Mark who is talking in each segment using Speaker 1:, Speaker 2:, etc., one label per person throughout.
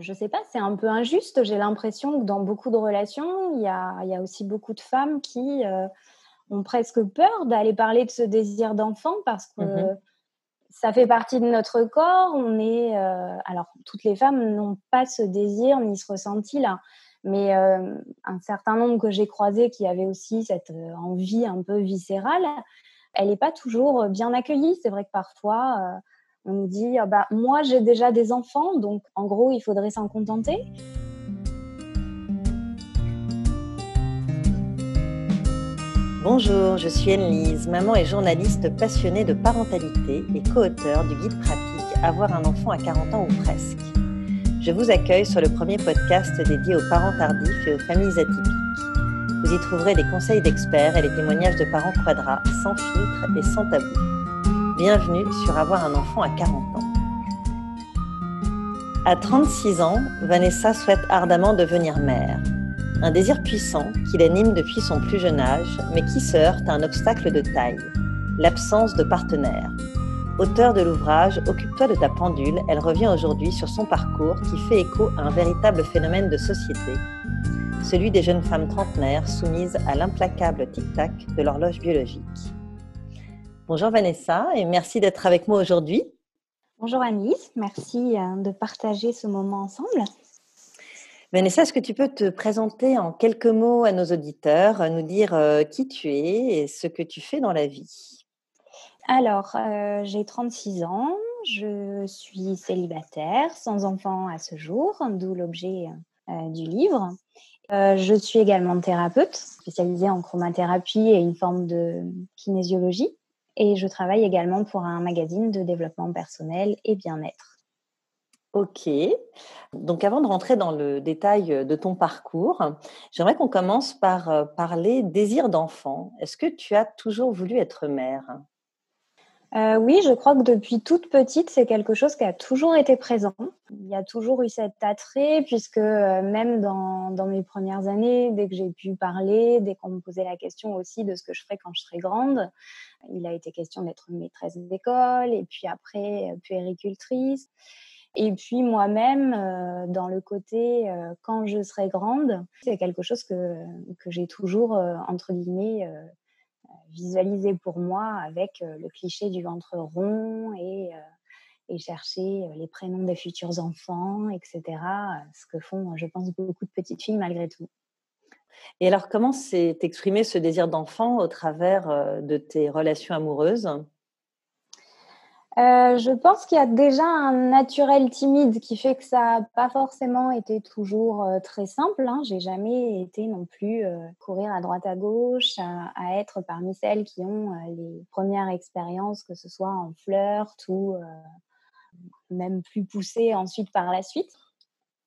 Speaker 1: je sais pas, c'est un peu injuste. J'ai l'impression que dans beaucoup de relations, il y a, y a aussi beaucoup de femmes qui euh, ont presque peur d'aller parler de ce désir d'enfant parce que mmh ça fait partie de notre corps. On est, euh, alors toutes les femmes n'ont pas ce désir ni ce ressenti là, mais euh, un certain nombre que j'ai croisés qui avaient aussi cette envie un peu viscérale, elle n'est pas toujours bien accueillie. C'est vrai que parfois on dit ah bah, moi j'ai déjà des enfants, donc en gros il faudrait s'en contenter.
Speaker 2: Bonjour, je suis Anne-Lise, maman et journaliste passionnée de parentalité et co-auteur du guide pratique Avoir un enfant à 40 ans ou presque. Je vous accueille sur le premier podcast dédié aux parents tardifs et aux familles atypiques. Vous y trouverez des conseils d'experts et les témoignages de parents quadras, sans filtre et sans tabou. Bienvenue sur Avoir un enfant à 40 ans. À 36 ans, Vanessa souhaite ardemment devenir mère. Un désir puissant qui l'anime depuis son plus jeune âge, mais qui se heurte à un obstacle de taille, l'absence de partenaire. Auteur de l'ouvrage Occupe-toi de ta pendule, elle revient aujourd'hui sur son parcours qui fait écho à un véritable phénomène de société, celui des jeunes femmes trentenaires soumises à l'implacable tic-tac de l'horloge biologique. Bonjour Vanessa et merci d'être avec moi aujourd'hui.
Speaker 1: Bonjour Annelise, merci euh, de partager ce moment ensemble.
Speaker 2: Vanessa, est-ce que tu peux te présenter en quelques mots à nos auditeurs, nous dire euh, qui tu es et ce que tu fais dans la vie?
Speaker 1: Alors, euh, j'ai 36 ans, je suis célibataire, sans enfant à ce jour, d'où l'objet du livre. je suis également thérapeute, spécialisée en chromathérapie et une forme de kinésiologie. Et je travaille également pour un magazine de développement personnel et bien-être.
Speaker 2: Ok. Donc avant de rentrer dans le détail de ton parcours, j'aimerais qu'on commence par euh, parler désir d'enfant. Est-ce que tu as toujours voulu être mère?
Speaker 1: Euh, oui, je crois que depuis toute petite, c'est quelque chose qui a toujours été présent. Il y a toujours eu cet attrait, puisque euh, même dans, dans, mes premières années, dès que j'ai pu parler, dès qu'on me posait la question aussi de ce que je ferais quand je serais grande, il a été question d'être maîtresse d'école, et puis après, euh, puéricultrice. Et puis moi-même, dans le côté quand je serai grande, c'est quelque chose que, que j'ai toujours, entre guillemets, visualiser pour moi avec euh, le cliché du ventre rond et, euh, et chercher euh, les prénoms des futurs enfants, etc. Ce que font, je pense, beaucoup de petites filles malgré tout.
Speaker 2: Et alors, comment s'est exprimé ce désir d'enfant au travers de tes relations amoureuses?
Speaker 1: Euh, je pense qu'il y a déjà un naturel timide qui fait que ça n'a pas forcément été toujours euh, très simple. Hein. J'ai jamais été non plus euh, courir à droite à gauche, à, être parmi celles qui ont les premières expériences, que ce soit en flirt ou même plus poussées ensuite par la suite.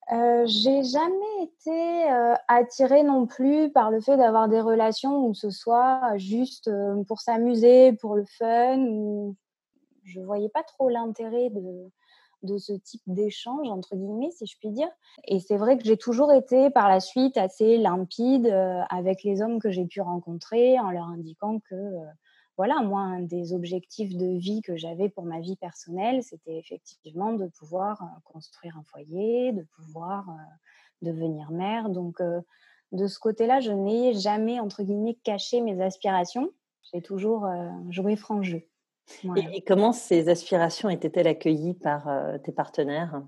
Speaker 1: j'ai jamais été attirée non plus par le fait d'avoir des relations où ce soit juste pour s'amuser, pour le fun ou je voyais pas trop l'intérêt de, ce type d'échange, entre guillemets, si je puis dire. Et c'est vrai que j'ai toujours été par la suite assez limpide euh, avec les hommes que j'ai pu rencontrer en leur indiquant que, euh, voilà, moi, un des objectifs de vie que j'avais pour ma vie personnelle, c'était effectivement de pouvoir euh, construire un foyer, de pouvoir devenir mère. Donc, de ce côté-là, je n'ai jamais, entre guillemets, caché mes aspirations. J'ai toujours joué franc jeu.
Speaker 2: Et, comment ces aspirations étaient-elles accueillies par euh, tes partenaires?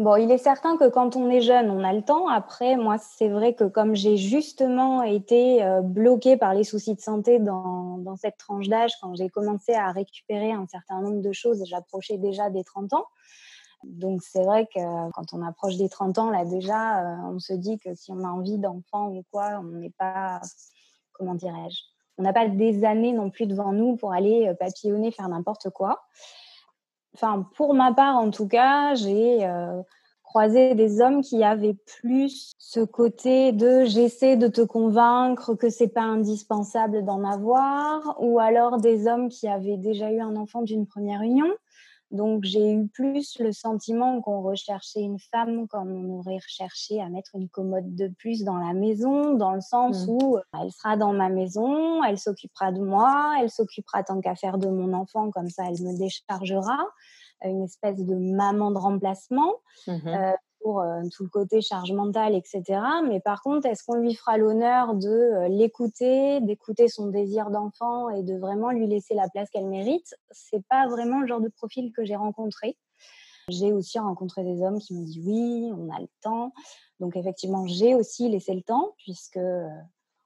Speaker 1: Bon, il est certain que quand on est jeune, on a le temps. Après, moi, c'est vrai que comme j'ai justement été euh, bloquée par les soucis de santé dans, dans cette tranche d'âge, quand j'ai commencé à récupérer un certain nombre de choses, j'approchais déjà des 30 ans. Donc c'est vrai que quand on approche des 30 ans, là déjà, euh, on se dit que si on a envie d'enfant ou quoi, on n'est pas, comment dirais-je, on n'a pas des années non plus devant nous pour aller euh, papillonner, faire n'importe quoi. Enfin, pour ma part, en tout cas, j'ai euh, croisé des hommes qui avaient plus ce côté de j'essaie de te convaincre que c'est pas indispensable d'en avoir, ou alors des hommes qui avaient déjà eu un enfant d'une première union donc j'ai eu plus le sentiment qu'on recherchait une femme comme on aurait recherché à mettre une commode de plus dans la maison, dans le sens mmh. où euh, elle sera dans ma maison, elle s'occupera de moi, elle s'occupera tant qu'à faire de mon enfant, comme ça elle me déchargera. une espèce de maman de remplacement. Mmh pour tout le côté charge mentale, etc. Mais par contre, est-ce qu'on lui fera l'honneur de l'écouter, d'écouter son désir d'enfant et de vraiment lui laisser la place qu'elle mérite? C'est pas vraiment le genre de profil que j'ai rencontré. J'ai aussi rencontré des hommes qui me disent oui, on a le temps. Donc effectivement, j'ai aussi laissé le temps puisque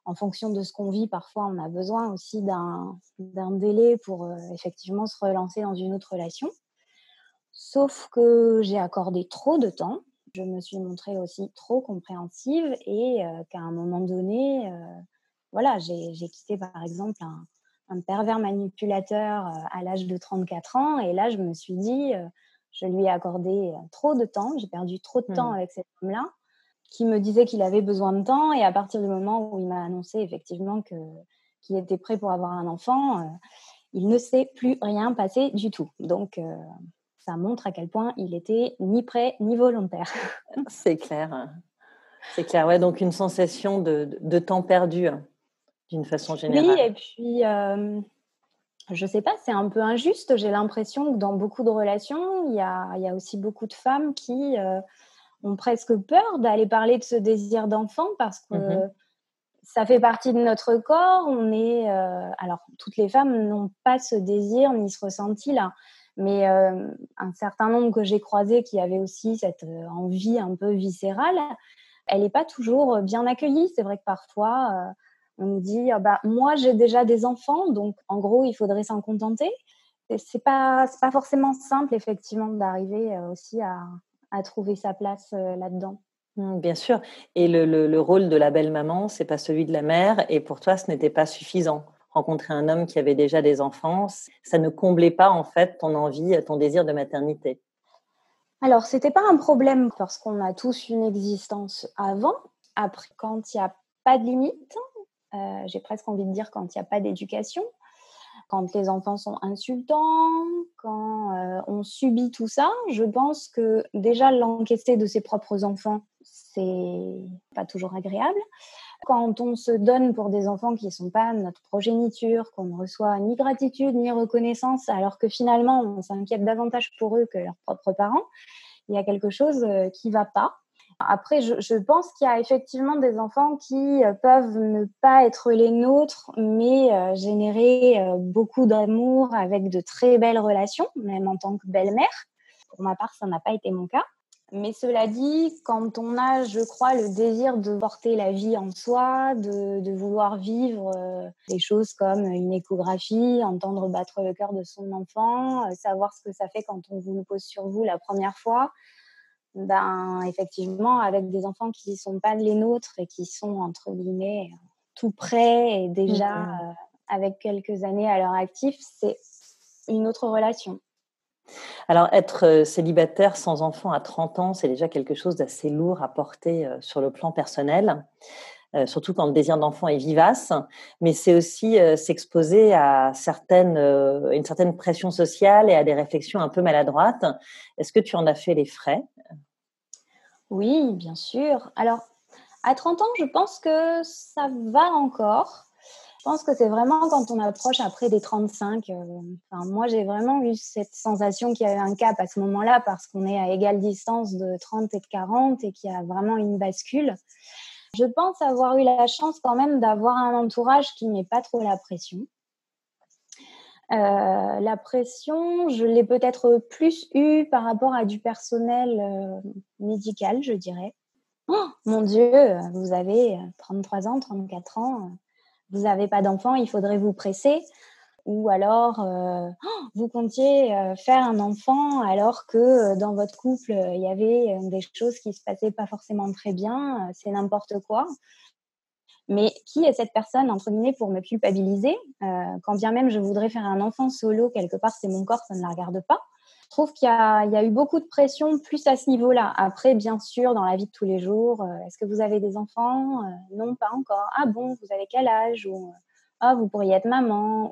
Speaker 1: en fonction de ce qu'on vit, parfois on a besoin aussi d'un délai pour effectivement se relancer dans une autre relation. Sauf que j'ai accordé trop de temps je me suis montrée aussi trop compréhensive et qu'à un moment donné, voilà, j'ai quitté par exemple un, pervers manipulateur à l'âge de 34 ans et là je me suis dit, je lui ai accordé trop de temps, j'ai perdu trop de temps mmh. avec cet homme-là qui me disait qu'il avait besoin de temps et à partir du moment où il m'a annoncé effectivement que qu'il était prêt pour avoir un enfant, il ne s'est plus rien passé du tout. Donc ça montre à quel point il était ni prêt ni volontaire.
Speaker 2: C'est clair. C'est clair, ouais. Donc une sensation de, temps perdu, hein, d'une façon générale.
Speaker 1: Oui, et puis, euh, je ne sais pas, c'est un peu injuste. J'ai l'impression que dans beaucoup de relations, il y a, y a aussi beaucoup de femmes qui euh, ont presque peur d'aller parler de ce désir d'enfant parce que mmh ça fait partie de notre corps. On est, euh, alors, toutes les femmes n'ont pas ce désir ni ce ressenti-là. Mais euh, un certain nombre que j'ai croisés qui avaient aussi cette euh, envie un peu viscérale, elle n'est pas toujours bien accueillie. C'est vrai que parfois, euh, on nous dit ah bah, Moi, j'ai déjà des enfants, donc en gros, il faudrait s'en contenter. C'est pas, pas forcément simple, effectivement, d'arriver aussi à, trouver sa place là-dedans.
Speaker 2: Mmh, bien sûr. Et le, le, le, rôle de la belle maman, c'est pas celui de la mère. Et pour toi, ce n'était pas suffisant rencontrer un homme qui avait déjà des enfants, ça ne comblait pas en fait ton envie, ton désir de maternité
Speaker 1: Alors, c'était pas un problème parce qu'on a tous une existence avant. Après, quand il n'y a pas de limite, euh, j'ai presque envie de dire quand il n'y a pas d'éducation, quand les enfants sont insultants, quand euh, on subit tout ça, je pense que déjà l'encaisser de ses propres enfants, c'est pas toujours agréable. Quand on se donne pour des enfants qui ne sont pas notre progéniture, qu'on ne reçoit ni gratitude ni reconnaissance, alors que finalement on s'inquiète davantage pour eux que leurs propres parents, il y a quelque chose euh, qui ne va pas. Après, je, pense qu'il y a effectivement des enfants qui euh, peuvent ne pas être les nôtres, mais euh, générer beaucoup d'amour avec de très belles relations, même en tant que belle-mère. Pour ma part, ça n'a pas été mon cas. Mais cela dit, quand on a, je crois, le désir de porter la vie en soi, de, de vouloir vivre euh, des choses comme une échographie, entendre battre le cœur de son enfant, euh, savoir ce que ça fait quand on vous le pose sur vous la première fois, ben effectivement, avec des enfants qui ne sont pas les nôtres et qui sont entre guillemets tout près et déjà mmh. Euh, avec quelques années à leur actif, c'est une autre relation.
Speaker 2: Alors, être euh, célibataire sans enfant à 30 ans, c'est déjà quelque chose d'assez lourd à porter euh, sur le plan personnel, euh, surtout quand le désir d'enfant est vivace, mais c'est aussi s'exposer à certaines, une certaine pression sociale et à des réflexions un peu maladroites. Est-ce que tu en as fait les frais?
Speaker 1: Oui, bien sûr. Alors, à 30 ans, je pense que ça va encore. Je pense que c'est vraiment quand on approche après des 35. Euh, enfin, moi, j'ai vraiment eu cette sensation qu'il y avait un cap à ce moment-là parce qu'on est à égale distance de 30 et de 40 et qu'il y a vraiment une bascule. Je pense avoir eu la chance quand même d'avoir un entourage qui n'est pas trop la pression. Euh, la pression, je l'ai peut-être plus eue par rapport à du personnel euh, médical, je dirais. Oh, mon Dieu, vous avez 33 ans, 34 ans vous n'avez pas d'enfant, il faudrait vous presser. Ou alors, euh, vous comptiez euh, faire un enfant alors que euh, dans votre couple, il y avait des choses qui se passaient pas forcément très bien, c'est n'importe quoi. Mais qui est cette personne, entre guillemets, pour me culpabiliser? Quand bien même je voudrais faire un enfant solo, quelque part, c'est mon corps, ça ne la regarde pas. Je trouve qu'il y, a eu beaucoup de pression plus à ce niveau-là. Après, bien sûr, dans la vie de tous les jours, euh, est-ce que vous avez des enfants? Euh, Non, pas encore. Ah bon, vous avez quel âge? Ou ah, vous pourriez être maman.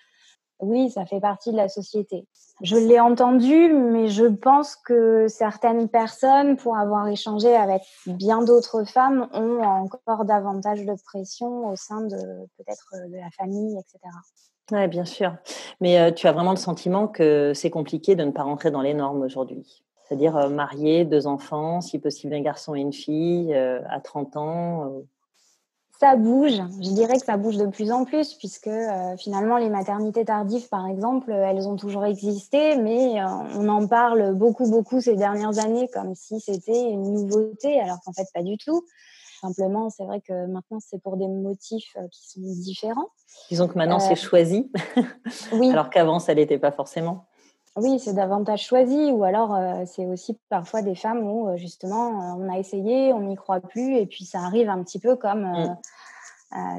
Speaker 1: Oui, ça fait partie de la société. Je l'ai entendu, mais je pense que certaines personnes, pour avoir échangé avec bien d'autres femmes, ont encore davantage de pression au sein de peut-être de la famille, etc.
Speaker 2: Oui, bien sûr. Mais tu as vraiment le sentiment que c'est compliqué de ne pas rentrer dans les normes aujourd'hui? C'est-à-dire marié, deux enfants, si possible un garçon et une fille, à 30 ans.
Speaker 1: Ça bouge. Je dirais que ça bouge de plus en plus, puisque finalement, les maternités tardives, par exemple, elles ont toujours existé, mais on en parle beaucoup, beaucoup ces dernières années, comme si c'était une nouveauté, alors qu'en fait, pas du tout. Simplement, c'est vrai que maintenant, c'est pour des motifs qui sont différents.
Speaker 2: Disons que maintenant, c'est choisi, oui. alors qu'avant, ça n'était pas forcément.
Speaker 1: Oui, c'est davantage choisi, ou alors c'est aussi parfois des femmes où justement on a essayé, on n'y croit plus, et puis ça arrive un petit peu comme, mmh.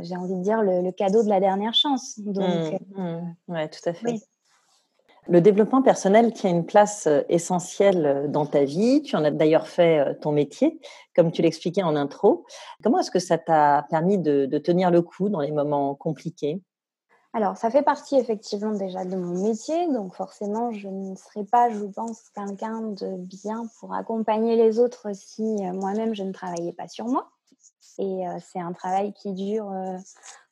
Speaker 1: j'ai envie de dire, le, cadeau de la dernière chance. Donc,
Speaker 2: mmh. Oui, tout à fait. Le développement personnel tient une place essentielle dans ta vie. Tu en as d'ailleurs fait ton métier, comme tu l'expliquais en intro. Comment est-ce que ça t'a permis de tenir le coup dans les moments compliqués?
Speaker 1: Alors, ça fait partie effectivement déjà de mon métier, donc forcément, je ne serais pas, je pense, quelqu'un de bien pour accompagner les autres si euh, moi-même je ne travaillais pas sur moi. Et euh, c'est un travail qui dure euh,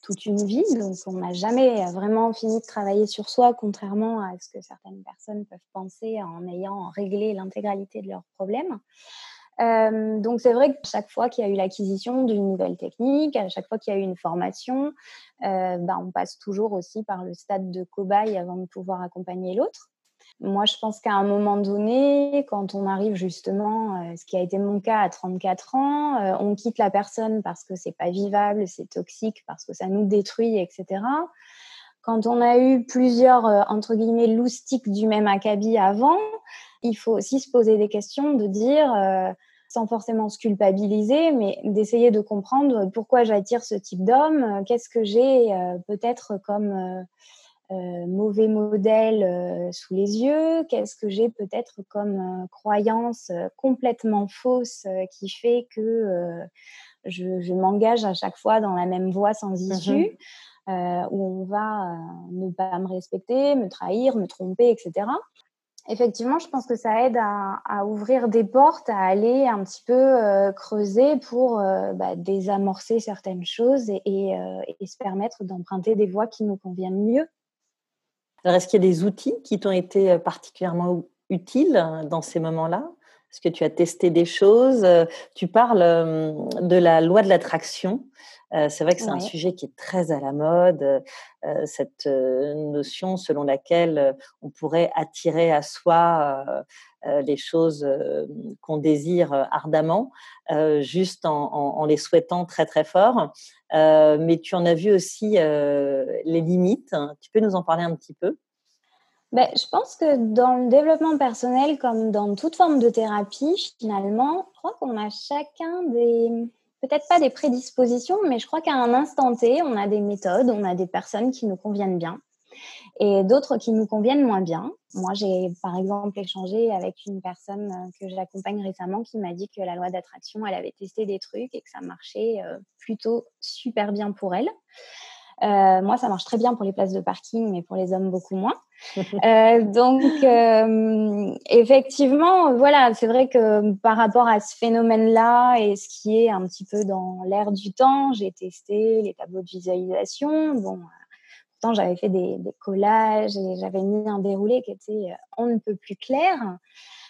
Speaker 1: toute une vie, donc on n'a jamais vraiment fini de travailler sur soi, contrairement à ce que certaines personnes peuvent penser en ayant réglé l'intégralité de leurs problèmes. Euh, donc c'est vrai que chaque fois qu'il y a eu l'acquisition d'une nouvelle technique, à chaque fois qu'il y a eu une formation, euh, bah, on passe toujours aussi par le stade de cobaye avant de pouvoir accompagner l'autre. Moi, je pense qu'à un moment donné, quand on arrive justement, euh, ce qui a été mon cas à 34 ans, euh, on quitte la personne parce que c'est pas vivable, c'est toxique, parce que ça nous détruit, etc. Quand on a eu plusieurs, euh, entre guillemets, loustiques du même acabit avant, il faut aussi se poser des questions, de dire, sans forcément se culpabiliser, mais d'essayer de comprendre pourquoi j'attire ce type d'homme, qu'est-ce que j'ai peut-être comme mauvais modèle sous les yeux, qu'est-ce que j'ai peut-être comme croyance complètement fausse qui fait que je, m'engage à chaque fois dans la même voie sans mmh issue. où on va ne pas me respecter, me trahir, me tromper, etc effectivement, je pense que ça aide à, ouvrir des portes, à aller un petit peu euh, creuser pour euh, bah, désamorcer certaines choses et, euh, et se permettre d'emprunter des voies qui nous conviennent mieux.
Speaker 2: Alors, est-ce qu'il y a des outils qui t'ont été particulièrement utiles dans ces moments-là? Est-ce que tu as testé des choses? Tu parles de la loi de l'attraction. Euh, c'est vrai que c'est un sujet qui est très à la mode, euh, cette euh, notion selon laquelle on pourrait attirer à soi les choses qu'on désire ardemment, juste en, les souhaitant très très fort. mais tu en as vu aussi les limites. Tu peux nous en parler un petit peu?
Speaker 1: Ben, je pense que dans le développement personnel, comme dans toute forme de thérapie, finalement, je crois qu'on a chacun des, peut-être pas des prédispositions, mais je crois qu'à un instant T, on a des méthodes, on a des personnes qui nous conviennent bien et d'autres qui nous conviennent moins bien. Moi, j'ai par exemple échangé avec une personne euh, que j'accompagne récemment qui m'a dit que la loi d'attraction, elle avait testé des trucs et que ça marchait euh, plutôt super bien pour elle. Euh, moi, ça marche très bien pour les places de parking, mais pour les hommes, beaucoup moins. Euh, donc, euh, effectivement, voilà, c'est vrai que par rapport à ce phénomène-là et ce qui est un petit peu dans l'air du temps, j'ai testé les tableaux de visualisation. Bon, j'avais fait des, des collages et j'avais mis un déroulé qui était on ne peut plus clair.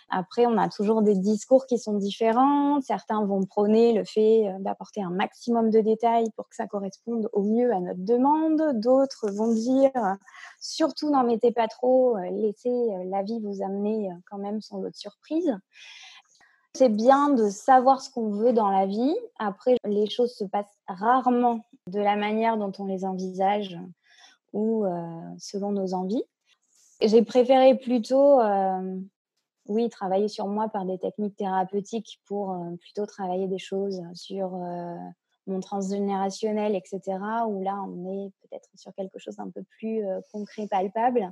Speaker 1: Après, on a toujours des discours qui sont différents. Certains vont prôner le fait euh, d'apporter un maximum de détails pour que ça corresponde au mieux à notre demande. D'autres vont dire, surtout n'en mettez pas trop, euh, laissez euh, la vie vous amener quand même son lot de surprises. C'est bien de savoir ce qu'on veut dans la vie. Après, les choses se passent rarement de la manière dont on les envisage ou selon nos envies. J'ai préféré plutôt oui, travailler sur moi par des techniques thérapeutiques pour euh, plutôt travailler des choses sur euh, mon transgénérationnel, etc., où là, on est peut-être sur quelque chose d'un peu plus euh, concret, palpable,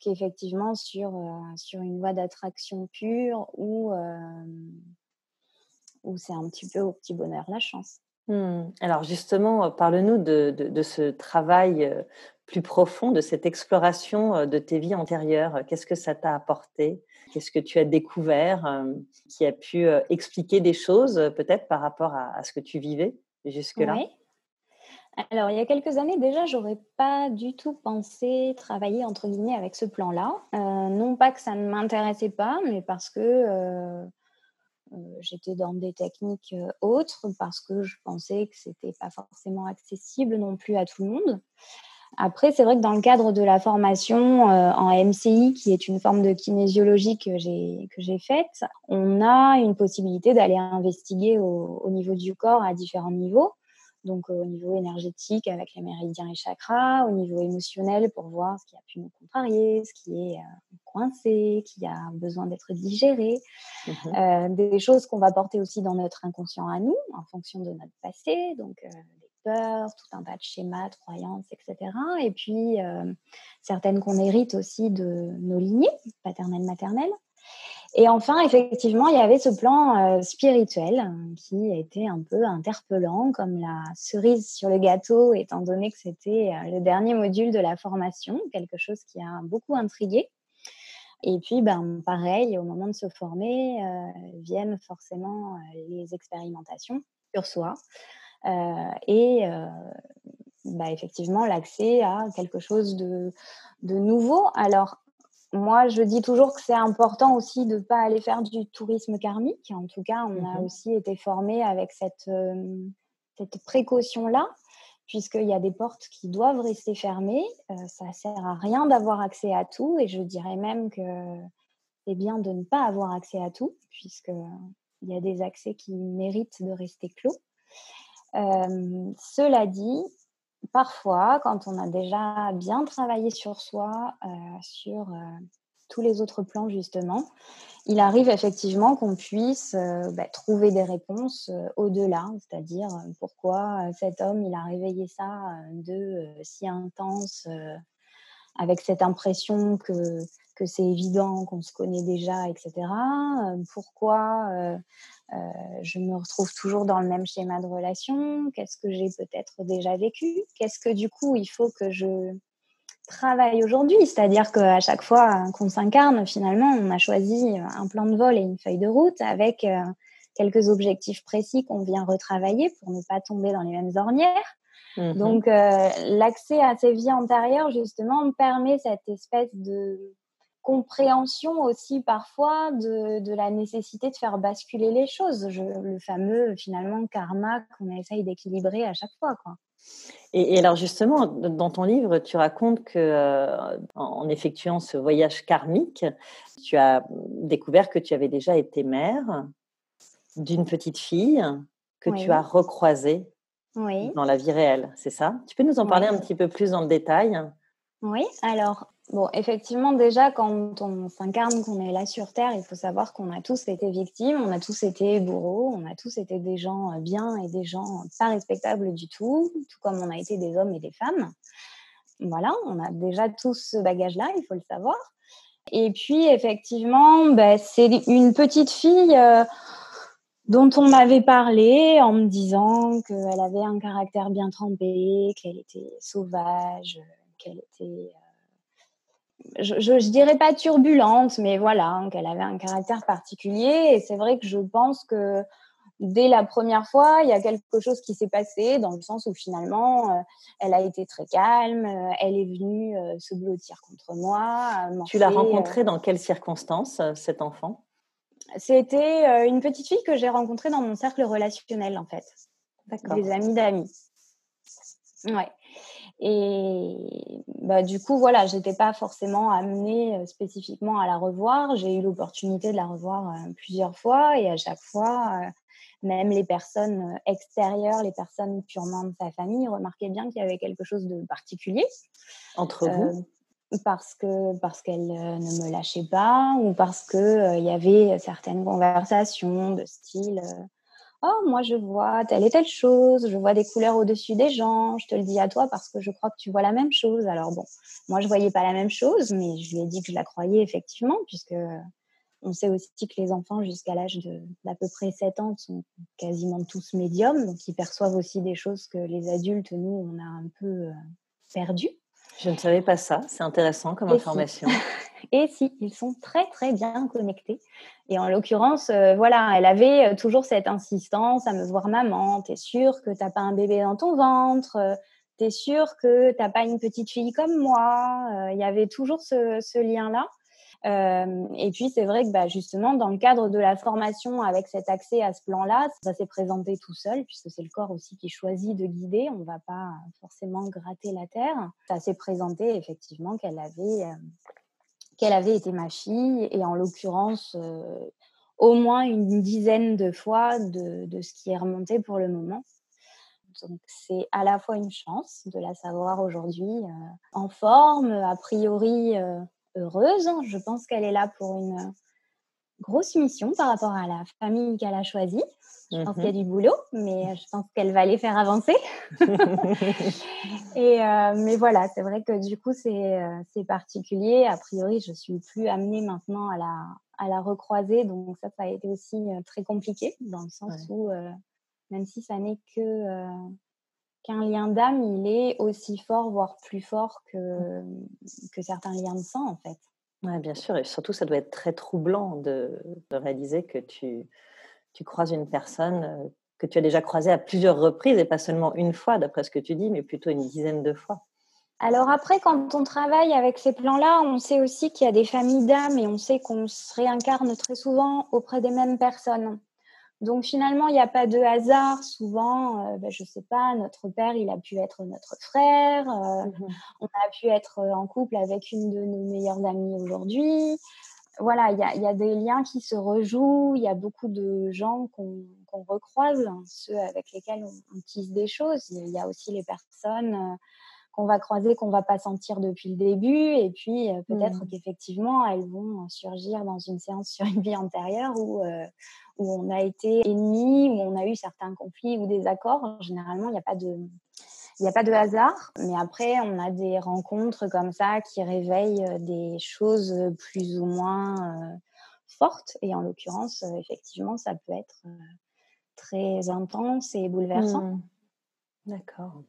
Speaker 1: qu'effectivement sur, sur une voie d'attraction pure où, où c'est un petit peu au petit bonheur la chance.
Speaker 2: Mmh. Alors justement, parle-nous de, ce travail plus profond de cette exploration euh, de tes vies antérieures. Qu'est-ce que ça t'a apporté? Qu'est-ce que tu as découvert euh, qui a pu euh, expliquer des choses peut-être par rapport à, ce que tu vivais jusque-là?
Speaker 1: Alors, il y a quelques années déjà, j'aurais pas du tout pensé travailler entre guillemets avec ce plan-là. Euh, non pas que ça ne m'intéressait pas, mais parce que euh, euh, j'étais dans des techniques autres, parce que je pensais que c'était pas forcément accessible non plus à tout le monde. Après, c'est vrai que dans le cadre de la formation en MCI, qui est une forme de kinésiologie que j'ai faite, on a une possibilité d'aller investiguer au, niveau du corps à différents niveaux donc au niveau énergétique avec les méridiens et chakras, au niveau émotionnel pour voir ce qui a pu nous contrarier, ce qui est euh, coincé, qui a besoin d'être digéré, mmh euh, des choses qu'on va porter aussi dans notre inconscient à nous en fonction de notre passé, donc euh, des peurs, tout un tas de schémas, de croyances, etc. Et puis certaines qu'on hérite aussi de nos lignées paternelles, maternelles. Et enfin, effectivement, il y avait ce plan euh, spirituel euh, qui était un peu interpellant, comme la cerise sur le gâteau, étant donné que c'était euh, le dernier module de la formation, quelque chose qui a beaucoup intrigué. Et puis, ben, pareil, au moment de se former, viennent forcément les expérimentations sur soi. et bah, effectivement, l'accès à quelque chose de, de nouveau. Alors, moi, je dis toujours que c'est important aussi de ne pas aller faire du tourisme karmique. En tout cas, on a mmh aussi été formé avec cette, cette précaution-là, puisqu'il y a des portes qui doivent rester fermées. ça ne sert à rien d'avoir accès à tout, et je dirais même que c'est bien de ne pas avoir accès à tout, puisqu'il y a des accès qui méritent de rester clos. cela dit, parfois, quand on a déjà bien travaillé sur soi, euh, sur euh, tous les autres plans justement, il arrive effectivement qu'on puisse euh, bah, trouver des réponses au-delà, c'est-à-dire pourquoi cet homme il a réveillé ça de si intense, avec cette impression que que c'est évident, qu'on se connaît déjà, etc. Pourquoi je me retrouve toujours dans le même schéma de relation. Qu'est-ce que j'ai peut-être déjà vécu? Qu'est-ce que du coup il faut que je travaille aujourd'hui? C'est-à-dire qu'à chaque fois qu'on s'incarne, finalement, on a choisi un plan de vol et une feuille de route avec quelques objectifs précis qu'on vient retravailler pour ne pas tomber dans les mêmes ornières. Mmh Donc, l'accès à ces vies antérieures, justement, permet cette espèce de compréhension aussi parfois de, la nécessité de faire basculer les choses. le fameux finalement karma qu'on essaye d'équilibrer à chaque fois. Quoi.
Speaker 2: Et, alors justement, dans ton livre, tu racontes que euh, en effectuant ce voyage karmique, tu as découvert que tu avais déjà été mère d'une petite fille que tu as recroisée dans la vie réelle, c'est ça? Tu peux nous en parler un petit peu plus dans le détail?
Speaker 1: Oui, alors Bon, effectivement, déjà, quand on s'incarne, qu'on est là sur Terre, il faut savoir qu'on a tous été victimes, on a tous été bourreaux, on a tous été des gens euh, bien et des gens pas respectables du tout, tout comme on a été des hommes et des femmes. Voilà, on a déjà tous ce bagage-là, il faut le savoir. Et puis, effectivement, ben, c'est une petite fille euh, dont on m'avait parlé en me disant qu'elle avait un caractère bien trempé, qu'elle était sauvage, qu'elle était je, je, dirais pas turbulente, mais voilà, hein, qu'elle avait un caractère particulier. Et c'est vrai que je pense que dès la première fois, il y a quelque chose qui s'est passé dans le sens où finalement, euh, elle a été très calme, euh, elle est venue euh, se blottir contre moi.
Speaker 2: tu l'as rencontrée dans quelles circonstances, cet enfant?
Speaker 1: C'était une petite fille que j'ai rencontrée dans mon cercle relationnel, en fait. Des amis d'amis. Ouais. Et bah, du coup, voilà, j'étais pas forcément amenée euh, spécifiquement à la revoir. J'ai eu l'opportunité de la revoir euh, plusieurs fois et à chaque fois, euh, même les personnes extérieures, les personnes purement de sa famille, remarquaient bien qu'il y avait quelque chose de particulier.
Speaker 2: Entre vous?
Speaker 1: Parce que parce qu'elle ne me lâchait pas ou parce que il y avait certaines conversations de style Oh, moi, je vois telle et telle chose, je vois des couleurs au-dessus des gens, je te le dis à toi parce que je crois que tu vois la même chose. Alors, bon, moi, je voyais pas la même chose, mais je lui ai dit que je la croyais effectivement, puisque on sait aussi que les enfants, jusqu'à l'âge d'à peu près 7 ans, sont quasiment tous médiums, donc ils perçoivent aussi des choses que les adultes, nous, on a un peu euh, perdues.
Speaker 2: Je ne savais pas ça, c'est intéressant comme information.
Speaker 1: Et si, ils sont très très bien connectés. Et en l'occurrence, euh, voilà, elle avait toujours cette insistance à me voir maman. T'es sûre que t'as pas un bébé dans ton ventre? T'es sûre que t'as pas une petite fille comme moi? Il y avait toujours ce lien-là. Euh, et puis c'est vrai que bah, justement dans le cadre de la formation avec cet accès à ce plan-là, ça s'est présenté tout seul puisque c'est le corps aussi qui choisit de guider. On ne va pas forcément gratter la terre. Ça s'est présenté effectivement qu'elle avait euh, qu'elle avait été ma fille et en l'occurrence au moins une dizaine de fois de, de, ce qui est remonté pour le moment. Donc c'est à la fois une chance de la savoir aujourd'hui en forme, a priori heureuse. Je pense qu'elle est là pour une grosse mission par rapport à la famille qu'elle a choisie. Je pense qu'il y a mmh du boulot, mais je pense qu'elle va les faire avancer. et euh, mais voilà, c'est vrai que du coup, euh, c'est particulier. A priori, je suis plus amenée maintenant à la, à la recroiser. Donc ça, ça a été aussi très compliqué dans le sens où, même si ça n'est que qu'un lien d'âme, il est aussi fort, voire plus fort que, que certains liens de sang, en fait.
Speaker 2: Oui, bien sûr. Et surtout, ça doit être très troublant de, de réaliser que tu, tu croises une personne que tu as déjà croisée à plusieurs reprises et pas seulement une fois, d'après ce que tu dis, mais plutôt une dizaine de fois.
Speaker 1: Alors après, quand on travaille avec ces plans-là, on sait aussi qu'il y a des familles d'âmes et on sait qu'on se réincarne très souvent auprès des mêmes personnes. Donc finalement, il n'y a pas de hasard. Souvent, euh, ben, je ne sais pas, notre père, il a pu être notre frère. Euh, mmh on a pu être en couple avec une de nos meilleures amies aujourd'hui. Voilà, il y a, des liens qui se rejouent. Il y a beaucoup de gens qu'on recroise, hein, ceux avec lesquels on, on, tisse des choses. Il y a aussi les personnes euh, qu'on va croiser, qu'on va pas sentir depuis le début. Et puis, peut-être mmh. qu'effectivement, elles vont surgir dans une séance sur une vie antérieure où où on a été ennemis, où on a eu certains conflits ou des accords. Généralement, il n'y a pas de il n'y a pas de hasard, mais après, on a des rencontres comme ça qui réveillent euh, des choses plus ou moins euh, fortes. Et en l'occurrence, euh, effectivement, ça peut être très intense et bouleversant. Mmh.
Speaker 2: D'accord.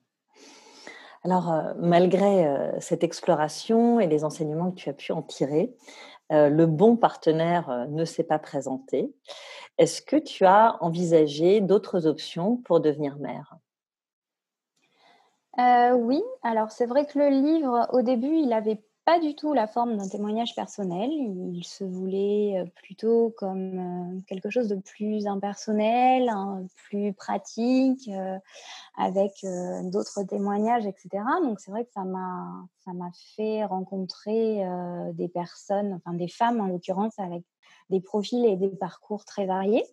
Speaker 2: Alors, malgré cette exploration et les enseignements que tu as pu en tirer, le bon partenaire ne s'est pas présenté. Est-ce que tu as envisagé d'autres options pour devenir mère
Speaker 1: euh, Oui, alors c'est vrai que le livre, au début, il n'avait pas du tout la forme d'un témoignage personnel. Il se voulait euh, plutôt comme euh, quelque chose de plus impersonnel, hein, plus pratique, avec d'autres témoignages, etc. Donc c'est vrai que ça m'a ça m'a fait rencontrer des personnes, enfin des femmes en l'occurrence, avec des profils et des parcours très variés.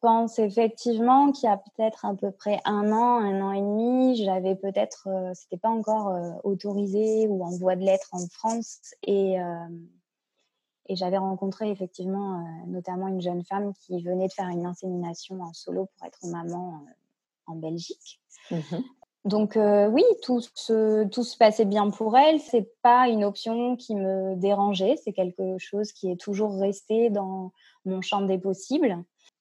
Speaker 1: Je pense effectivement qu'il y a peut-être à peu près un an, un an et demi, j'avais peut-être, euh, c'était pas encore euh, autorisé ou en voie de l'être en France et, euh, et j'avais rencontré effectivement notamment une jeune femme qui venait de faire une insémination en solo pour être maman en Belgique. Mmh donc euh, oui, tout se, tout se passait bien pour elle. C'est pas une option qui me dérangeait. C'est quelque chose qui est toujours resté dans mon champ des possibles.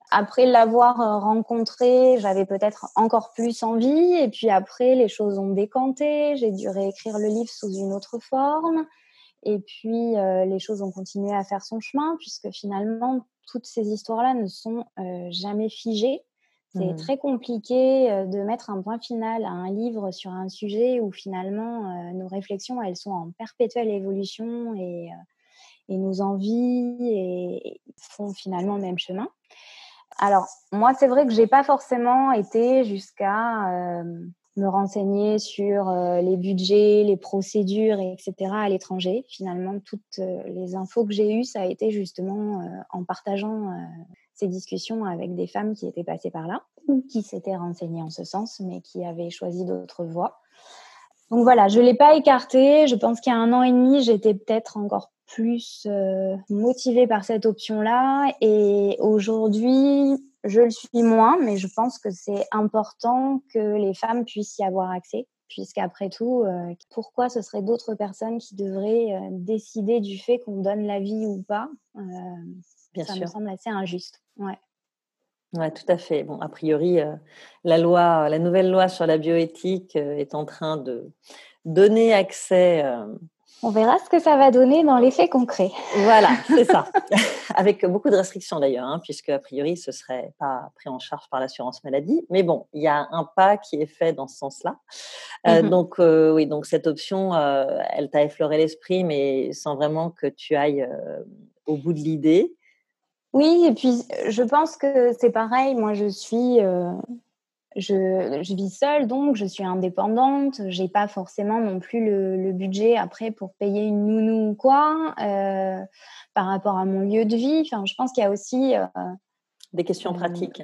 Speaker 1: Après l'avoir euh, rencontré, j'avais peut-être encore plus envie. Et puis après, les choses ont décanté. J'ai dû réécrire le livre sous une autre forme. Et puis euh, les choses ont continué à faire son chemin puisque finalement toutes ces histoires-là ne sont jamais figées. C'est mmh. très compliqué euh, de mettre un point final à un livre sur un sujet où finalement euh, nos réflexions, elles sont en perpétuelle évolution et, euh, et nos envies et, font finalement le même chemin. Alors, moi, c'est vrai que j'ai pas forcément été jusqu'à me renseigner sur les budgets, les procédures, etc. à l'étranger. Finalement, toutes les infos que j'ai eues, ça a été justement en partageant ces discussions avec des femmes qui étaient passées par là ou qui s'étaient renseignées en ce sens, mais qui avaient choisi d'autres voies. Donc voilà, je ne l'ai pas écarté. Je pense qu'il y a un an et demi, j'étais peut-être encore plus euh, motivée par cette option-là. Et aujourd'hui, je le suis moins, mais je pense que c'est important que les femmes puissent y avoir accès. Puisqu'après tout, euh, pourquoi ce serait d'autres personnes qui devraient euh, décider du fait qu'on donne la vie ou pas Bien Ça me semble assez injuste. Ouais.
Speaker 2: Ouais, tout à fait. Bon, a priori, la loi, la nouvelle loi sur la bioéthique est en train de donner accès
Speaker 1: On verra ce que ça va donner dans les faits concrets.
Speaker 2: Voilà, c'est ça. Avec beaucoup de restrictions d'ailleurs, hein, puisque a priori ce serait pas pris en charge par l'assurance maladie. Mais bon, il y a un pas qui est fait dans ce sens-là. Euh, mhm. Donc euh, oui, donc cette option, euh, elle t'a effleuré l'esprit, mais sans vraiment que tu ailles au bout de l'idée.
Speaker 1: Oui, et puis je pense que c'est pareil. Moi, je suis je, vis seule, donc je suis indépendante. J'ai pas forcément non plus le, budget après pour payer une nounou ou quoi euh, par rapport à mon lieu de vie. Enfin, je pense qu'il y a aussi euh,
Speaker 2: des questions euh, pratiques.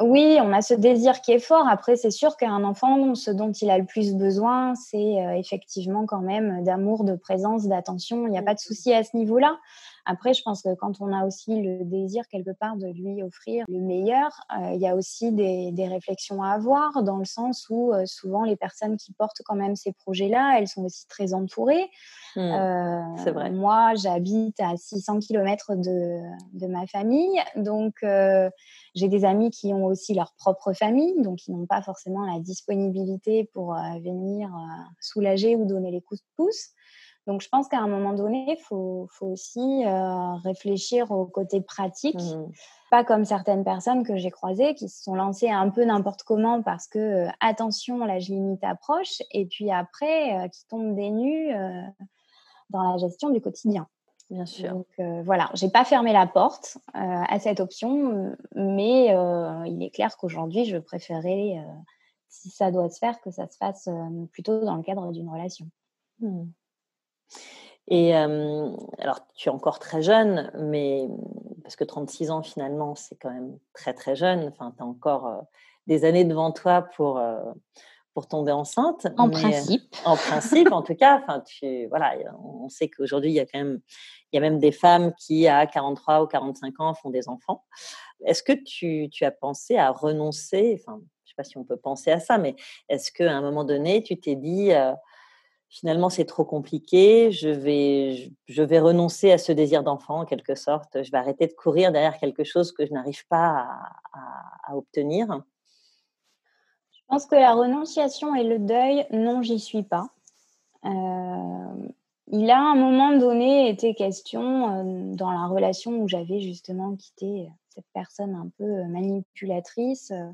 Speaker 1: Oui, on a ce désir qui est fort. Après, c'est sûr qu'un enfant, ce dont il a le plus besoin, c'est effectivement quand même d'amour, de présence, d'attention. Il n'y a pas de souci à ce niveau-là. Après, je pense que quand on a aussi le désir quelque part de lui offrir le meilleur, euh, il y a aussi des, des, réflexions à avoir dans le sens où euh, souvent les personnes qui portent quand même ces projets-là, elles sont aussi très entourées. Mmh. Euh, c'est vrai. Moi, j'habite à 600 km de, de ma famille, donc j'ai des amis qui ont aussi leur propre famille, donc ils n'ont pas forcément la disponibilité pour venir soulager ou donner les coups de pouce. Donc, je pense qu'à un moment donné, il faut, aussi euh, réfléchir au côté pratique. Mmh. Pas comme certaines personnes que j'ai croisées qui se sont lancées un peu n'importe comment parce que, euh, attention, l'âge limite approche, et puis après, euh, qui tombent des nues dans la gestion du quotidien.
Speaker 2: Bien sûr.
Speaker 1: Donc voilà, j'ai pas fermé la porte à cette option, mais il est clair qu'aujourd'hui, je préférais, si ça doit se faire, que ça se fasse plutôt dans le cadre d'une relation. Mmh.
Speaker 2: Et alors, tu es encore très jeune, mais parce que 36 ans, finalement, c'est quand même très, très jeune. Enfin, tu as encore des années devant toi pour, pour tomber enceinte.
Speaker 1: En principe.
Speaker 2: En principe, en tout cas. Enfin, tu, voilà, on sait qu'aujourd'hui, il y a quand même, il y a même des femmes qui, à 43 ou 45 ans, font des enfants. Est-ce que tu, tu, as pensé à renoncer Enfin, je ne sais pas si on peut penser à ça, mais est-ce qu'à un moment donné, tu t'es dit finalement c'est trop compliqué, je vais, je, vais renoncer à ce désir d'enfant en quelque sorte, je vais arrêter de courir derrière quelque chose que je n'arrive pas à, obtenir
Speaker 1: Je pense que la renonciation et le deuil, non, j'y suis pas. Euh, il a à un moment donné été question euh, dans la relation où j'avais justement quitté cette personne un peu manipulatrice. Euh,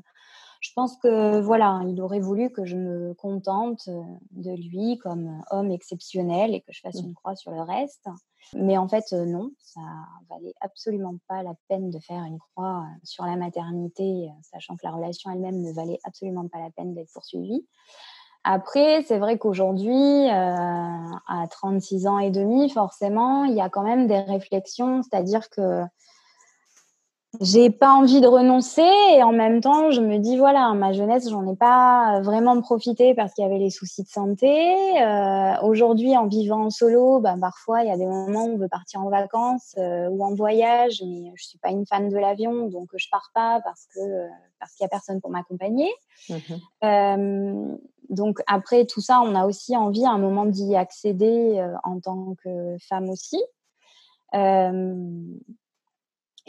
Speaker 1: je pense que voilà, il aurait voulu que je me contente euh, de lui comme homme exceptionnel et que je fasse mmh. une croix sur le reste. Mais en fait, euh, non, ça valait absolument pas la peine de faire une croix euh, sur la maternité, sachant que la relation elle-même ne valait absolument pas la peine d'être poursuivie. Après, c'est vrai qu'aujourd'hui, à 36 ans et demi, forcément, il y a quand même des réflexions, c'est-à-dire que j'ai pas envie de renoncer et en même temps je me dis voilà ma jeunesse j'en ai pas vraiment profité parce qu'il y avait les soucis de santé. Euh, aujourd'hui en vivant en solo bah, parfois il y a des moments où on veut partir en vacances euh, ou en voyage mais je suis pas une fan de l'avion donc je pars pas parce que parce qu'il y a personne pour m'accompagner. Mmh euh, donc après tout ça on a aussi envie à un moment d'y accéder en tant que femme aussi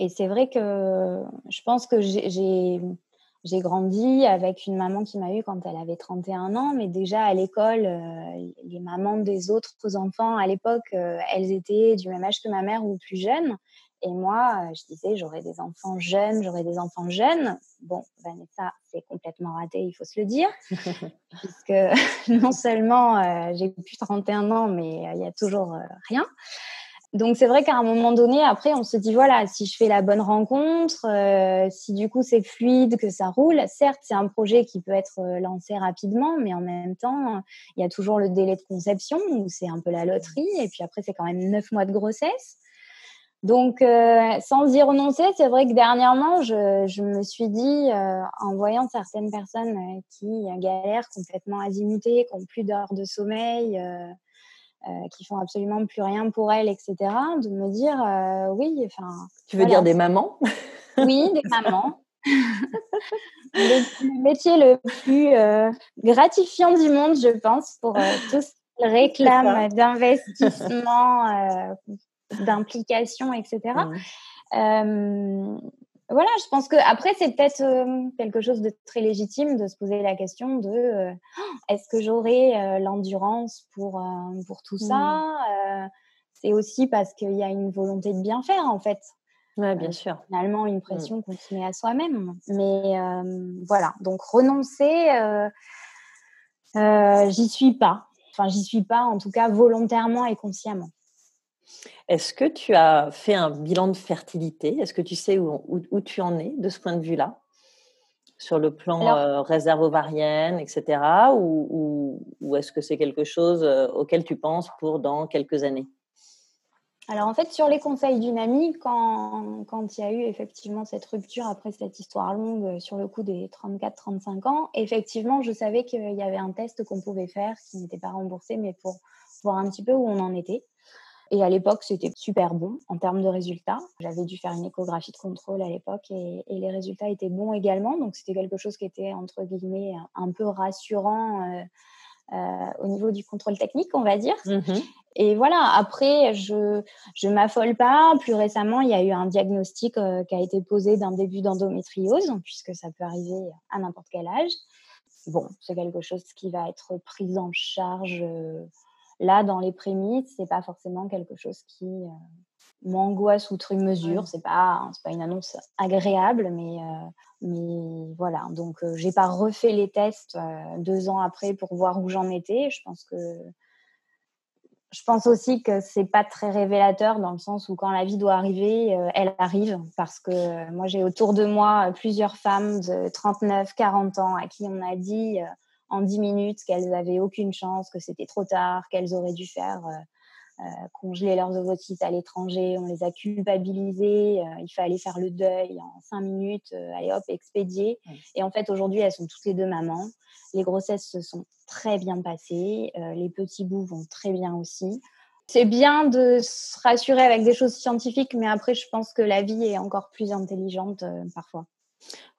Speaker 1: et c'est vrai que je pense que j'ai grandi avec une maman qui m'a eu quand elle avait 31 ans, mais déjà à l'école, euh, les mamans des autres enfants à l'époque, euh, elles étaient du même âge que ma mère ou plus jeunes. Et moi, euh, je disais, j'aurais des enfants jeunes, j'aurais des enfants jeunes. Bon, Vanessa, c'est complètement raté, il faut se le dire, puisque non seulement j'ai plus 31 ans, mais il n'y a toujours rien. Donc c'est vrai qu'à un moment donné, après, on se dit voilà, si je fais la bonne rencontre, euh, si du coup c'est fluide, que ça roule, certes c'est un projet qui peut être euh, lancé rapidement, mais en même temps, il y a toujours le délai de conception où c'est un peu la loterie, et puis après c'est quand même neuf mois de grossesse. Donc euh, sans y renoncer, c'est vrai que dernièrement, je, me suis dit, en voyant certaines personnes qui galèrent complètement azimutées, qui ont plus d'heures de sommeil euh, qui font absolument plus rien pour elles, etc., de me dire euh, oui, enfin.
Speaker 2: Tu veux dire des mamans?
Speaker 1: Oui, des mamans. le, métier le plus euh, gratifiant du monde, je pense, pour tous qui réclament d'investissement, d'implication, etc. voilà, je pense que après c'est peut-être quelque chose de très légitime de se poser la question de est-ce que j'aurai l'endurance pour pour tout ça mmh. C'est aussi parce qu'il y a une volonté de bien faire en fait.
Speaker 2: Oui, bien sûr.
Speaker 1: Finalement, une mmh. pression qu'on se met à soi-même. Mais voilà, donc renoncer, j'y suis pas. Enfin, j'y suis pas, en tout cas volontairement et consciemment.
Speaker 2: Est-ce que tu as fait un bilan de fertilité? Est-ce que tu sais où, où, tu en es de ce point de vue-là? Sur le plan euh, réserve ovarienne, etc. Ou, ou, est-ce que c'est quelque chose euh, auquel tu penses pour dans quelques années?
Speaker 1: Alors en fait, sur les conseils d'une amie, quand, quand il y a eu effectivement cette rupture après cette histoire longue euh, sur le coup des 34-35 ans, effectivement, je savais qu'il y avait un test qu'on pouvait faire qui n'était pas remboursé, mais pour voir un petit peu où on en était. Et à l'époque, c'était super bon en termes de résultats. J'avais dû faire une échographie de contrôle à l'époque et, les résultats étaient bons également. Donc, c'était quelque chose qui était, entre guillemets, un peu rassurant euh, euh, au niveau du contrôle technique, on va dire. Mmh et voilà, après, je je m'affole pas. Plus récemment, il y a eu un diagnostic euh, qui a été posé d'un début d'endométriose, puisque ça peut arriver à n'importe quel âge. Bon, c'est quelque chose qui va être pris en charge Là, dans les prémices, c'est pas forcément quelque chose qui euh, m'angoisse outre mesure. C'est pas, pas une annonce agréable, mais, euh, mais voilà. Donc, euh, j'ai pas refait les tests deux ans après pour voir où j'en étais. Je pense que je pense aussi que c'est pas très révélateur dans le sens où quand la vie doit arriver, elle arrive parce que moi j'ai autour de moi plusieurs femmes de 39, 40 ans à qui on a dit en 10 minutes qu'elles avaient aucune chance, que c'était trop tard, qu'elles auraient dû faire euh, euh, congeler leurs ovocytes à l'étranger. On les a culpabilisées. Euh, il fallait faire le deuil en 5 minutes. allez hop, expédier. Et en fait, aujourd'hui, elles sont toutes les deux mamans. Les grossesses se sont très bien passées. les petits bouts vont très bien aussi. C'est bien de se rassurer avec des choses scientifiques, mais après, je pense que la vie est encore plus intelligente parfois.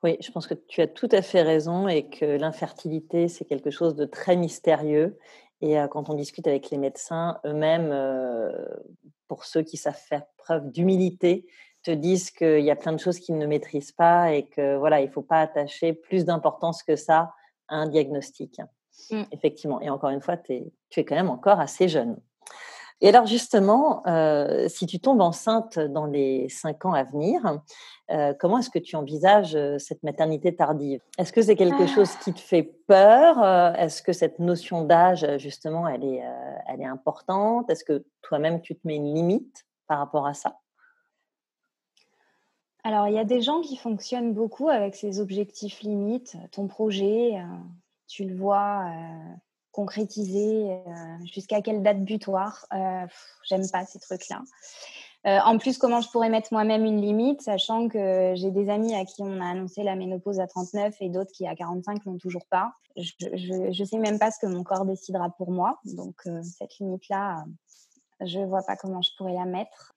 Speaker 2: Oui, je pense que tu as tout à fait raison et que l'infertilité, c'est quelque chose de très mystérieux. Et quand on discute avec les médecins eux-mêmes, pour ceux qui savent faire preuve d'humilité, te disent qu'il y a plein de choses qu'ils ne maîtrisent pas et que voilà, il ne faut pas attacher plus d'importance que ça à un diagnostic. Mmh. Effectivement. Et encore une fois, tu es quand même encore assez jeune. Et alors justement, euh, si tu tombes enceinte dans les cinq ans à venir, euh, comment est-ce que tu envisages euh, cette maternité tardive? Est-ce que c'est quelque ah. chose qui te fait peur? Est-ce que cette notion d'âge, justement, elle est, elle est importante? Est-ce que toi-même, tu te mets une limite par rapport à ça?
Speaker 1: Alors, il y a des gens qui fonctionnent beaucoup avec ces objectifs limites. Ton projet, tu le vois concrétiser euh, jusqu'à quelle date butoir. Euh, j'aime pas ces trucs-là. Euh, en plus, comment je pourrais mettre moi-même une limite, sachant que j'ai des amis à qui on a annoncé la ménopause à 39 et d'autres qui à 45 l'ont toujours pas. Je, ne sais même pas ce que mon corps décidera pour moi. Donc cette limite-là, je vois pas comment je pourrais la mettre.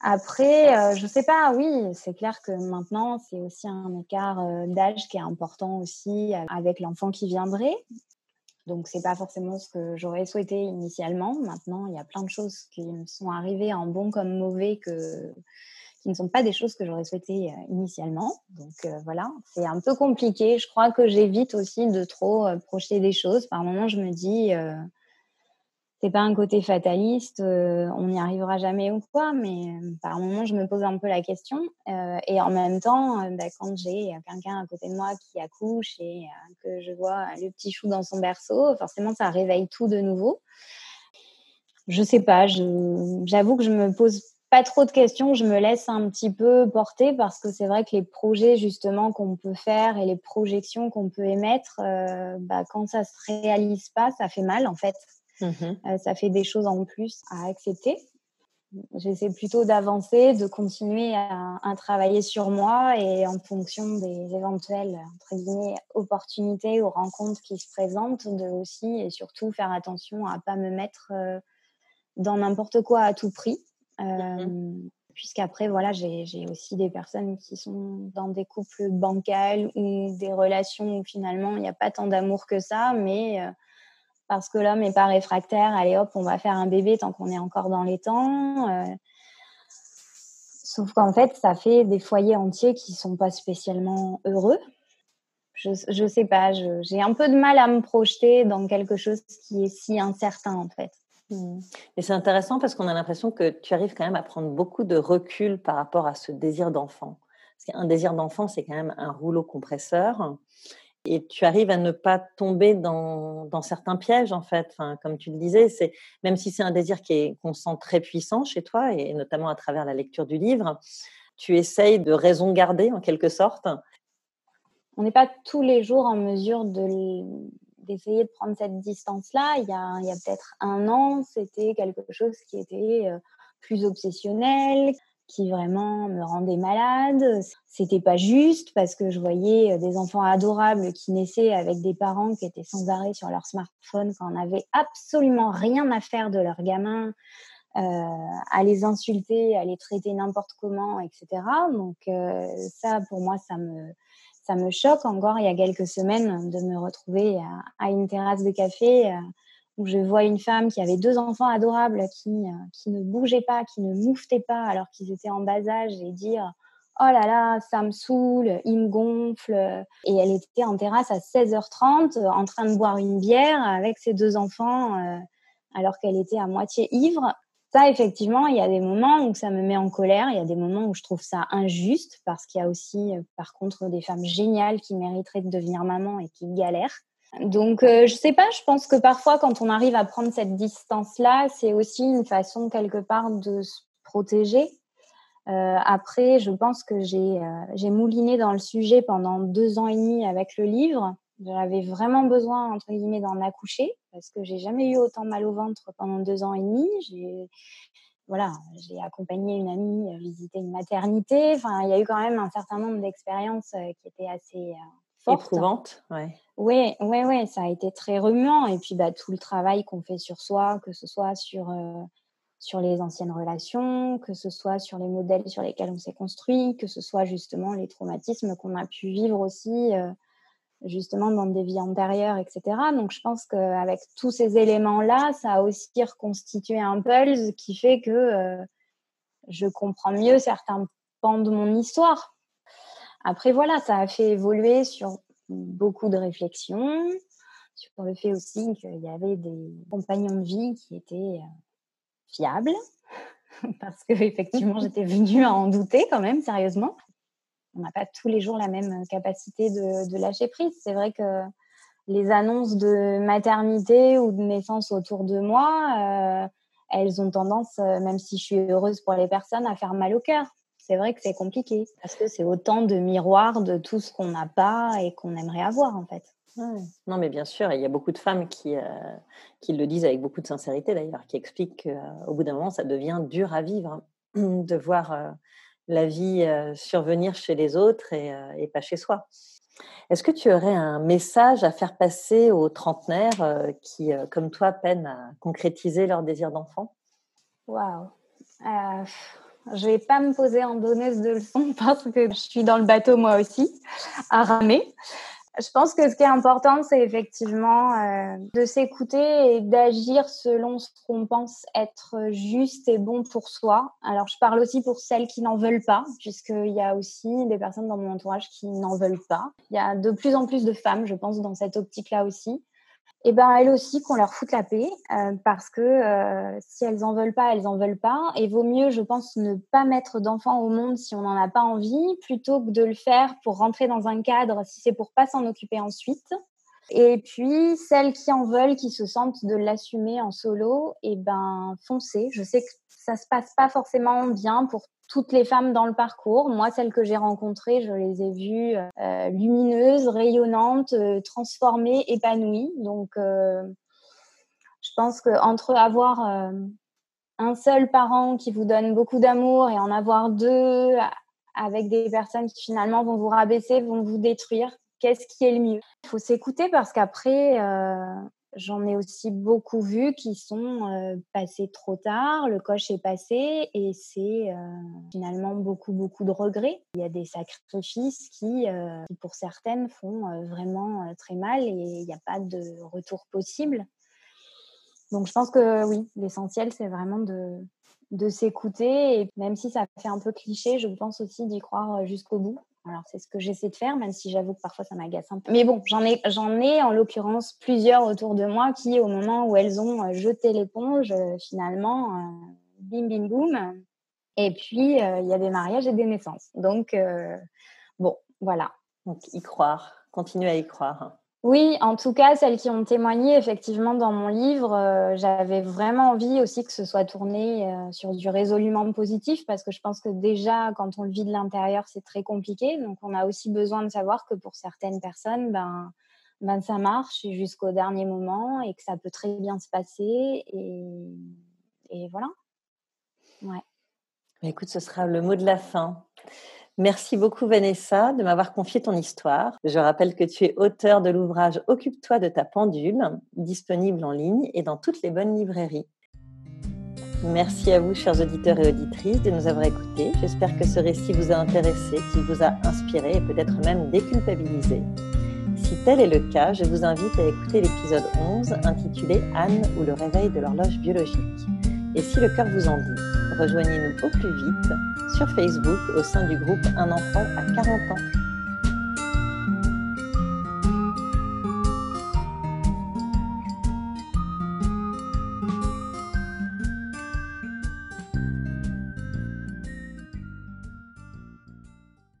Speaker 1: Après, je sais pas, oui, c'est clair que maintenant, c'est aussi un écart d'âge qui est important aussi avec l'enfant qui viendrait. Donc, c'est pas forcément ce que j'aurais souhaité initialement. Maintenant, il y a plein de choses qui me sont arrivées en bon comme mauvais que, qui ne sont pas des choses que j'aurais souhaité euh, initialement. Donc, euh, voilà, c'est un peu compliqué. Je crois que j'évite aussi de trop euh, projeter des choses. Par moments, je me dis, c'est pas un côté fataliste, euh, on n'y arrivera jamais ou quoi, mais euh, par moment je me pose un peu la question. Euh, et en même temps, bah, quand j'ai quelqu'un à côté de moi qui accouche et que je vois le petit chou dans son berceau, forcément ça réveille tout de nouveau. Je sais pas, j'avoue que je me pose pas trop de questions, je me laisse un petit peu porter parce que c'est vrai que les projets justement qu'on peut faire et les projections qu'on peut émettre, bah, quand ça se réalise pas, ça fait mal en fait. Mmh euh, ça fait des choses en plus à accepter. J'essaie plutôt d'avancer, de continuer à, travailler sur moi et en fonction des éventuelles entre guillemets, opportunités ou rencontres qui se présentent, de aussi et surtout faire attention à pas me mettre euh, dans n'importe quoi à tout prix. Mmh euh, puisqu'après, voilà, j'ai aussi des personnes qui sont dans des couples bancals ou des relations où finalement il n'y a pas tant d'amour que ça, mais parce que l'homme n'est pas réfractaire, allez hop, on va faire un bébé tant qu'on est encore dans les temps. Euh, Sauf qu'en fait, ça fait des foyers entiers qui sont pas spécialement heureux. Je, je sais pas, j'ai un peu de mal à me projeter dans quelque chose qui est si incertain en fait.
Speaker 2: Mmh. Et c'est intéressant parce qu'on a l'impression que tu arrives quand même à prendre beaucoup de recul par rapport à ce désir d'enfant. Parce qu'un désir d'enfant, c'est quand même un rouleau compresseur. Et tu arrives à ne pas tomber dans, certains pièges, en fait. Comme tu le disais, c'est même si c'est un désir qui est qu'on sent très puissant chez toi, et notamment à travers la lecture du livre, tu essayes de raison garder en quelque sorte.
Speaker 1: On n'est pas tous les jours en mesure de, d'essayer de prendre cette distance-là. Il y a, il y a peut-être un an, c'était quelque chose qui était euh, plus obsessionnel, qui vraiment me rendait malade. C'était pas juste parce que je voyais euh, des enfants adorables qui naissaient avec des parents qui étaient sans arrêt sur leur smartphone quand on avait absolument rien à faire de leurs gamins, euh, à les insulter, à les traiter n'importe comment, etc. Donc ça, pour moi, ça me ça me choque encore il y a quelques semaines de me retrouver à, une terrasse de café euh, où je vois une femme qui avait deux enfants adorables qui, euh, qui ne bougeaient pas, qui ne mouftaient pas alors qu'ils étaient en bas âge et dire Oh là là, ça me saoule, il me gonfle. Et elle était en terrasse à 16h30 en train de boire une bière avec ses deux enfants euh, alors qu'elle était à moitié ivre ça, effectivement, il y a des moments où ça me met en colère, il y a des moments où je trouve ça injuste parce qu'il y a aussi, euh, par contre, des femmes géniales qui mériteraient de devenir maman et qui galèrent. Donc, euh, je sais pas, je pense que parfois, quand on arrive à prendre cette distance-là, c'est aussi une façon, quelque part, de se protéger. Euh, après, je pense que j'ai j'ai mouliné dans le sujet pendant deux ans et demi avec le livre. J'avais vraiment besoin, entre guillemets, d'en accoucher parce que j'ai jamais eu autant mal au ventre pendant deux ans et demi. J'ai, voilà, j'ai accompagné une amie euh, visiter une maternité. Enfin, il y a eu quand même un certain nombre d'expériences euh, qui étaient assez euh, fortes.
Speaker 2: Éprouvantes, ouais.
Speaker 1: Oui, oui, oui, ça a été très remuant. Et puis, bah, tout le travail qu'on fait sur soi, que ce soit sur, sur les anciennes relations, que ce soit sur les modèles sur lesquels on s'est construit, que ce soit justement les traumatismes qu'on a pu vivre aussi justement dans des vies antérieures, etc. Donc je pense qu'avec tous ces éléments-là, ça a aussi reconstitué un pulse qui fait que euh, je comprends mieux certains pans de mon histoire. Après, voilà, ça a fait évoluer sur beaucoup de réflexions, sur le fait aussi qu'il y avait des compagnons de vie qui étaient euh, fiables, parce que effectivement j'étais venue à en douter quand même sérieusement on n'a pas tous les jours la même capacité de, lâcher prise. C'est vrai que les annonces de maternité ou de naissance autour de moi, euh, elles ont tendance, euh, même si je suis heureuse pour les personnes, à faire mal au cœur. C'est vrai que c'est compliqué parce que c'est autant de miroirs de tout ce qu'on n'a pas et qu'on aimerait avoir en fait.
Speaker 2: Non, mais bien sûr, il y a beaucoup de femmes qui, euh, qui le disent avec beaucoup de sincérité d'ailleurs, qui expliquent qu'au bout d'un moment, ça devient dur à vivre hein, de voir la vie survenir chez les autres et, pas chez soi. Est-ce que tu aurais un message à faire passer aux trentenaires qui, comme toi, peinent à concrétiser leur désir d'enfant
Speaker 1: Waouh euh, Je vais pas me poser en donneuse de leçons parce que je suis dans le bateau moi aussi, à ramer. Je pense que ce qui est important, c'est effectivement euh, de s'écouter et d'agir selon ce qu'on pense être juste et bon pour soi. Alors, je parle aussi pour celles qui n'en veulent pas, puisqu'il y a aussi des personnes dans mon entourage qui n'en veulent pas. Il y a de plus en plus de femmes, je pense, dans cette optique-là aussi eh ben elles aussi qu'on leur foute la paix euh, parce que euh, si elles en veulent pas, elles en veulent pas et vaut mieux je pense ne pas mettre d'enfants au monde si on n'en a pas envie plutôt que de le faire pour rentrer dans un cadre si c'est pour pas s'en occuper ensuite. Et puis celles qui en veulent, qui se sentent de l'assumer en solo, et eh ben foncez. Je sais que ça se passe pas forcément bien pour toutes les femmes dans le parcours. Moi, celles que j'ai rencontrées, je les ai vues euh, lumineuses, rayonnantes, euh, transformées, épanouies. Donc, euh, je pense qu'entre avoir un seul parent qui vous donne beaucoup d'amour et en avoir deux avec des personnes qui finalement vont vous rabaisser, vont vous détruire, qu'est-ce qui est le mieux? Il faut s'écouter parce qu'après, J'en ai aussi beaucoup vu qui sont euh, passés trop tard, le coche est passé et c'est euh, finalement beaucoup, beaucoup de regrets. Il y a des sacrifices qui, euh, pour certaines, font vraiment très mal et il n'y a pas de retour possible. Donc je pense que oui, l'essentiel, c'est vraiment de, de s'écouter. Et même si ça fait un peu cliché, je pense aussi d'y croire jusqu'au bout. Alors, c'est ce que j'essaie de faire, même si j'avoue que parfois ça m'agace un peu. Mais bon, j'en ai, j'en ai en l'occurrence plusieurs autour de moi qui, au moment où elles ont jeté l'éponge, finalement, bim, bim, boum. Et puis, il y a des mariages et des naissances. Donc, bon, voilà.
Speaker 2: Donc, y croire, continuer à y croire.
Speaker 1: Oui, en tout cas, celles qui ont témoigné effectivement dans mon livre, euh, j'avais vraiment envie aussi que ce soit tourné euh, sur du résolument positif parce que je pense que déjà, quand on le vit de l'intérieur, c'est très compliqué. Donc, on a aussi besoin de savoir que pour certaines personnes, ben, ben ça marche jusqu'au dernier moment et que ça peut très bien se passer. Et, et voilà. Ouais.
Speaker 2: Écoute, ce sera le mot de la fin. Merci beaucoup Vanessa de m'avoir confié ton histoire. Je rappelle que tu es auteur de l'ouvrage Occupe-toi de ta pendule, disponible en ligne et dans toutes les bonnes librairies. Merci à vous, chers auditeurs et auditrices, de nous avoir écoutés. J'espère que ce récit vous a intéressé, qu'il vous a inspiré et peut-être même déculpabilisé. Si tel est le cas, je vous invite à écouter l'épisode 11 intitulé Anne ou le réveil de l'horloge biologique. Et si le cœur vous en dit, rejoignez-nous au plus vite sur Facebook au sein du groupe Un enfant à 40 ans.